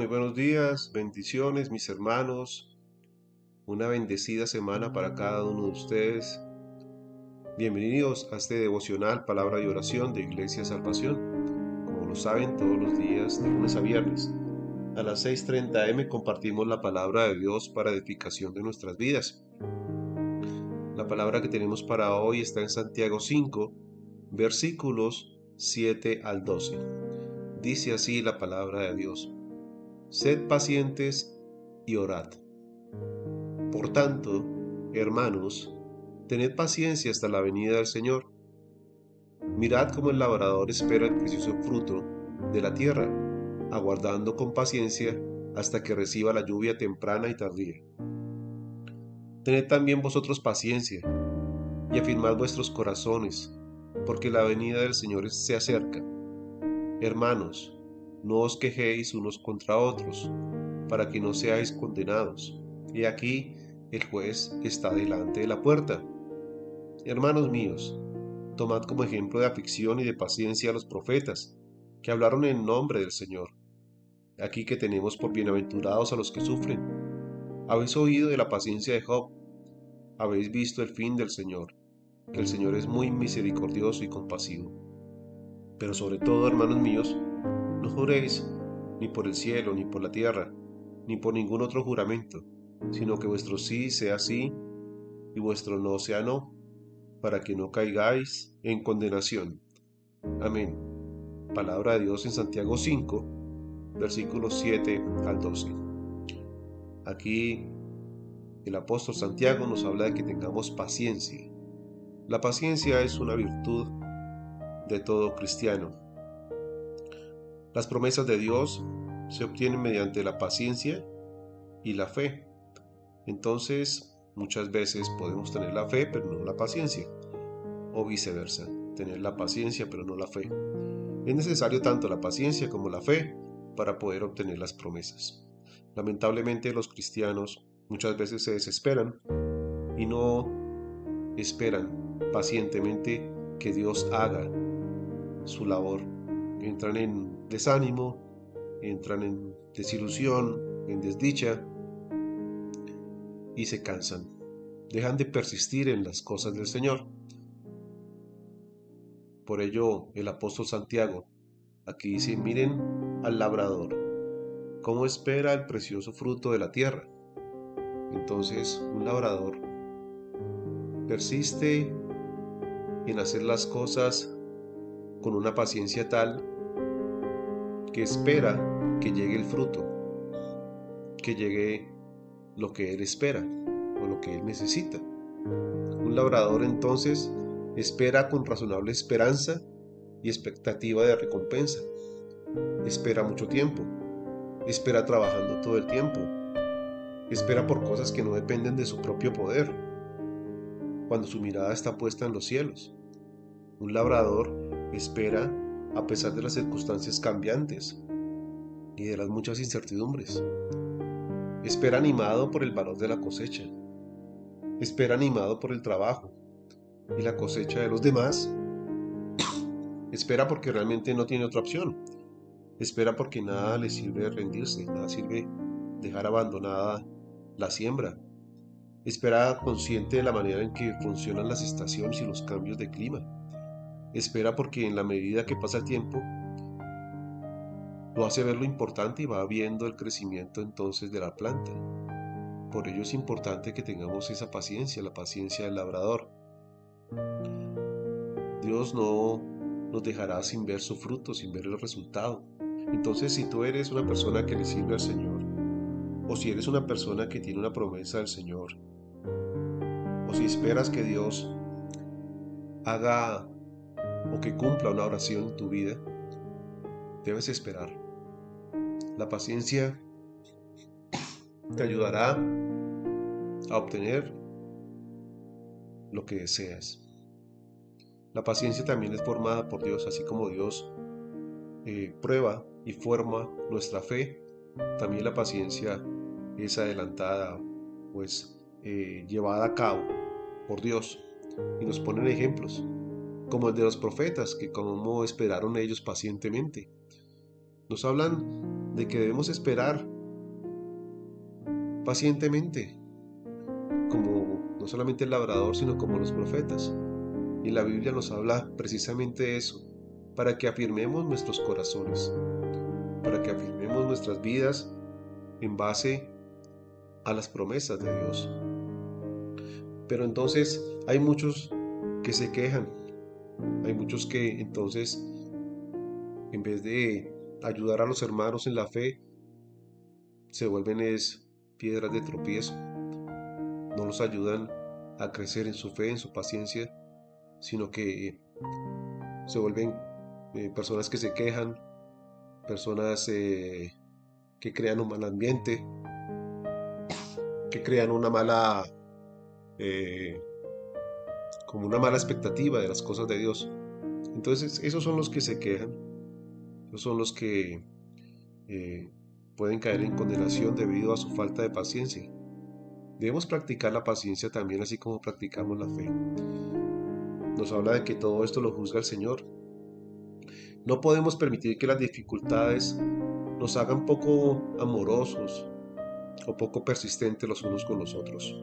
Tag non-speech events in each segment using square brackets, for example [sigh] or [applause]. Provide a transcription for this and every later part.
Muy buenos días, bendiciones mis hermanos, una bendecida semana para cada uno de ustedes. Bienvenidos a este devocional Palabra y Oración de Iglesia Salvación. Como lo saben, todos los días, de lunes a viernes, a las 6.30 am compartimos la palabra de Dios para edificación de nuestras vidas. La palabra que tenemos para hoy está en Santiago 5, versículos 7 al 12. Dice así la palabra de Dios. Sed pacientes y orad. Por tanto, hermanos, tened paciencia hasta la venida del Señor. Mirad cómo el labrador espera el precioso fruto de la tierra, aguardando con paciencia hasta que reciba la lluvia temprana y tardía. Tened también vosotros paciencia y afirmad vuestros corazones, porque la venida del Señor se acerca. Hermanos, no os quejéis unos contra otros, para que no seáis condenados. Y aquí el juez está delante de la puerta. Hermanos míos, tomad como ejemplo de aflicción y de paciencia a los profetas, que hablaron en nombre del Señor. Aquí que tenemos por bienaventurados a los que sufren. Habéis oído de la paciencia de Job, habéis visto el fin del Señor, que el Señor es muy misericordioso y compasivo. Pero sobre todo, hermanos míos, juréis ni por el cielo, ni por la tierra, ni por ningún otro juramento, sino que vuestro sí sea sí y vuestro no sea no, para que no caigáis en condenación. Amén. Palabra de Dios en Santiago 5, versículos 7 al 12. Aquí el apóstol Santiago nos habla de que tengamos paciencia. La paciencia es una virtud de todo cristiano las promesas de Dios se obtienen mediante la paciencia y la fe. Entonces, muchas veces podemos tener la fe, pero no la paciencia. O viceversa, tener la paciencia, pero no la fe. Es necesario tanto la paciencia como la fe para poder obtener las promesas. Lamentablemente los cristianos muchas veces se desesperan y no esperan pacientemente que Dios haga su labor entran en desánimo, entran en desilusión, en desdicha y se cansan. Dejan de persistir en las cosas del Señor. Por ello el apóstol Santiago aquí dice, miren al labrador, cómo espera el precioso fruto de la tierra. Entonces un labrador persiste en hacer las cosas con una paciencia tal que espera que llegue el fruto, que llegue lo que él espera o lo que él necesita. Un labrador entonces espera con razonable esperanza y expectativa de recompensa. Espera mucho tiempo. Espera trabajando todo el tiempo. Espera por cosas que no dependen de su propio poder. Cuando su mirada está puesta en los cielos. Un labrador espera a pesar de las circunstancias cambiantes y de las muchas incertidumbres. Espera animado por el valor de la cosecha. Espera animado por el trabajo y la cosecha de los demás. [coughs] Espera porque realmente no tiene otra opción. Espera porque nada le sirve rendirse, nada sirve dejar abandonada la siembra. Espera consciente de la manera en que funcionan las estaciones y los cambios de clima Espera porque en la medida que pasa el tiempo, lo hace ver lo importante y va viendo el crecimiento entonces de la planta. Por ello es importante que tengamos esa paciencia, la paciencia del labrador. Dios no nos dejará sin ver su fruto, sin ver el resultado. Entonces si tú eres una persona que le sirve al Señor, o si eres una persona que tiene una promesa del Señor, o si esperas que Dios haga o que cumpla una oración en tu vida, debes esperar. La paciencia te ayudará a obtener lo que deseas. La paciencia también es formada por Dios, así como Dios eh, prueba y forma nuestra fe, también la paciencia es adelantada, pues eh, llevada a cabo por Dios y nos ponen ejemplos como el de los profetas, que como esperaron ellos pacientemente. Nos hablan de que debemos esperar pacientemente, como no solamente el labrador, sino como los profetas. Y la Biblia nos habla precisamente de eso, para que afirmemos nuestros corazones, para que afirmemos nuestras vidas en base a las promesas de Dios. Pero entonces hay muchos que se quejan, hay muchos que entonces, en vez de ayudar a los hermanos en la fe, se vuelven es piedras de tropiezo. No los ayudan a crecer en su fe, en su paciencia, sino que se vuelven eh, personas que se quejan, personas eh, que crean un mal ambiente, que crean una mala, eh, como una mala expectativa de las cosas de Dios. Entonces, esos son los que se quejan, esos son los que pueden caer en condenación debido a su falta de paciencia. Debemos practicar la paciencia también así como practicamos la fe. Nos habla de que todo esto lo juzga el Señor. No podemos permitir que las dificultades nos hagan poco amorosos o poco persistentes los unos con los otros.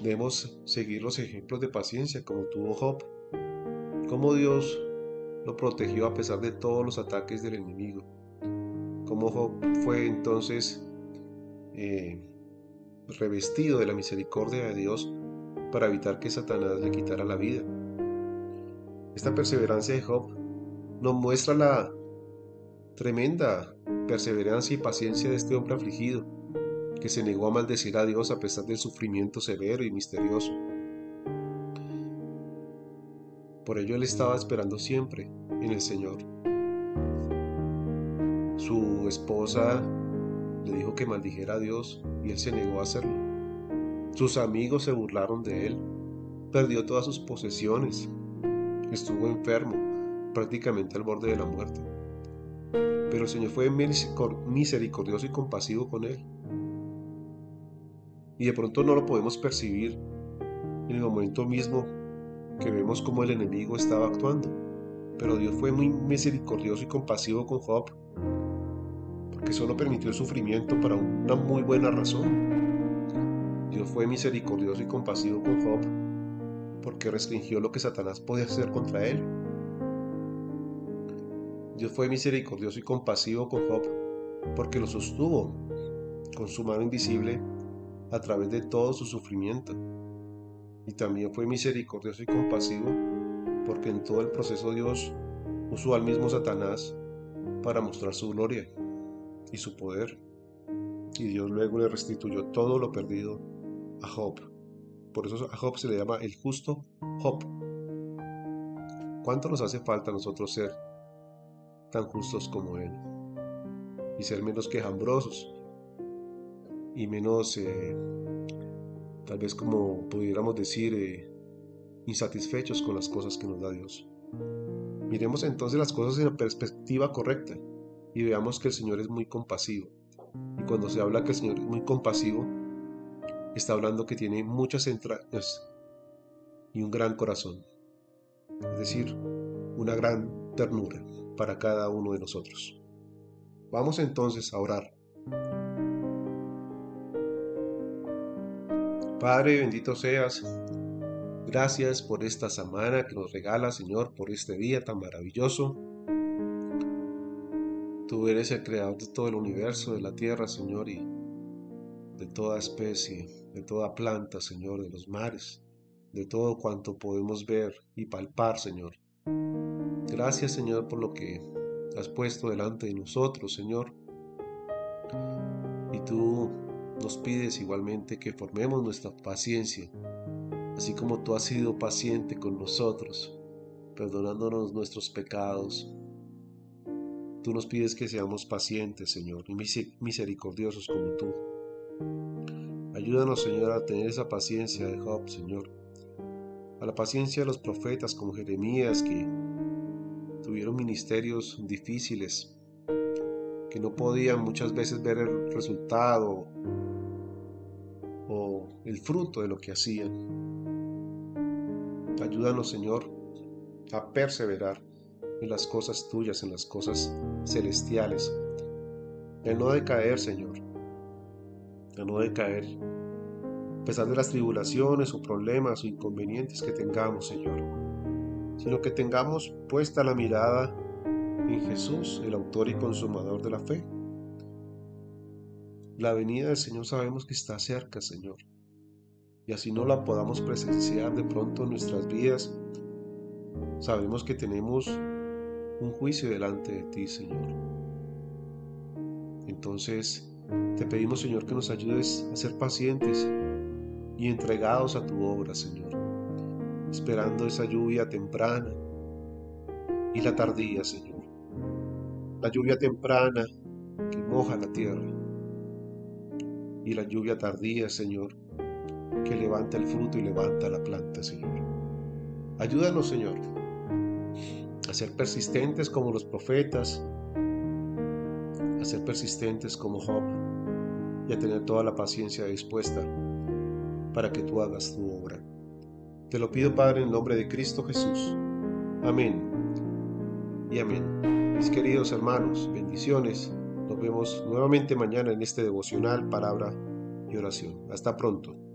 Debemos seguir los ejemplos de paciencia como tuvo Job, como Dios lo protegió a pesar de todos los ataques del enemigo cómo Job fue entonces eh, revestido de la misericordia de Dios para evitar que Satanás le quitara la vida. Esta perseverancia de Job nos muestra la tremenda perseverancia y paciencia de este hombre afligido, que se negó a maldecir a Dios a pesar del sufrimiento severo y misterioso. Por ello él estaba esperando siempre en el Señor. Su esposa le dijo que maldijera a Dios y él se negó a hacerlo. Sus amigos se burlaron de él. Perdió todas sus posesiones. Estuvo enfermo, prácticamente al borde de la muerte. Pero el Señor fue misericordioso y compasivo con él. Y de pronto no lo podemos percibir en el momento mismo que vemos como el enemigo estaba actuando. Pero Dios fue muy misericordioso y compasivo con Job que solo permitió el sufrimiento para una muy buena razón. Dios fue misericordioso y compasivo con Job porque restringió lo que Satanás podía hacer contra él. Dios fue misericordioso y compasivo con Job porque lo sostuvo con su mano invisible a través de todo su sufrimiento. Y también fue misericordioso y compasivo porque en todo el proceso Dios usó al mismo Satanás para mostrar su gloria y su poder. Y Dios luego le restituyó todo lo perdido a Job. Por eso a Job se le llama el justo Job. ¿Cuánto nos hace falta a nosotros ser tan justos como Él? Y ser menos quejambrosos y menos, eh, tal vez como pudiéramos decir, eh, insatisfechos con las cosas que nos da Dios. Miremos entonces las cosas en la perspectiva correcta y veamos que el Señor es muy compasivo. Y cuando se habla que el Señor es muy compasivo, está hablando que tiene muchas entrañas y un gran corazón. Es decir, una gran ternura para cada uno de nosotros. Vamos entonces a orar. Padre, bendito seas. Gracias por esta semana que nos regala, Señor, por este día tan maravilloso Tú eres el creador de todo el universo, de la tierra, Señor, y de toda especie, de toda planta, Señor, de los mares, de todo cuanto podemos ver y palpar, Señor. Gracias, Señor, por lo que has puesto delante de nosotros, Señor. Y tú nos pides igualmente que formemos nuestra paciencia, así como tú has sido paciente con nosotros, perdonándonos nuestros pecados, Tú nos pides que seamos pacientes, Señor, y misericordiosos como tú. Ayúdanos, Señor, a tener esa paciencia de Job, Señor. A la paciencia de los profetas como Jeremías, que tuvieron ministerios difíciles, que no podían muchas veces ver el resultado el fruto de lo que hacían. Ayúdanos, Señor, a perseverar en las cosas tuyas, en las cosas celestiales, el no decaer, Señor, el no decaer, a pesar de las tribulaciones o problemas o inconvenientes que tengamos, Señor, sino que tengamos puesta la mirada en Jesús, el autor y consumador de la fe. La venida del Señor sabemos que está cerca, Señor, y así no la podamos presenciar de pronto en nuestras vidas, sabemos que tenemos un juicio delante de ti, Señor. Entonces, te pedimos, Señor, que nos ayudes a ser pacientes y entregados a tu obra, Señor, esperando esa lluvia temprana y la tardía, Señor. La lluvia temprana que moja la tierra y la lluvia tardía, Señor, que levanta el fruto y levanta la planta, Señor. Ayúdanos, Señor, a ser persistentes como los profetas, a ser persistentes como Job y a tener toda la paciencia dispuesta para que tú hagas tu obra. Te lo pido, Padre, en nombre de Cristo Jesús. Amén. Y amén. Mis queridos hermanos, bendiciones. Nos vemos nuevamente mañana en este devocional, palabra y oración. Hasta pronto.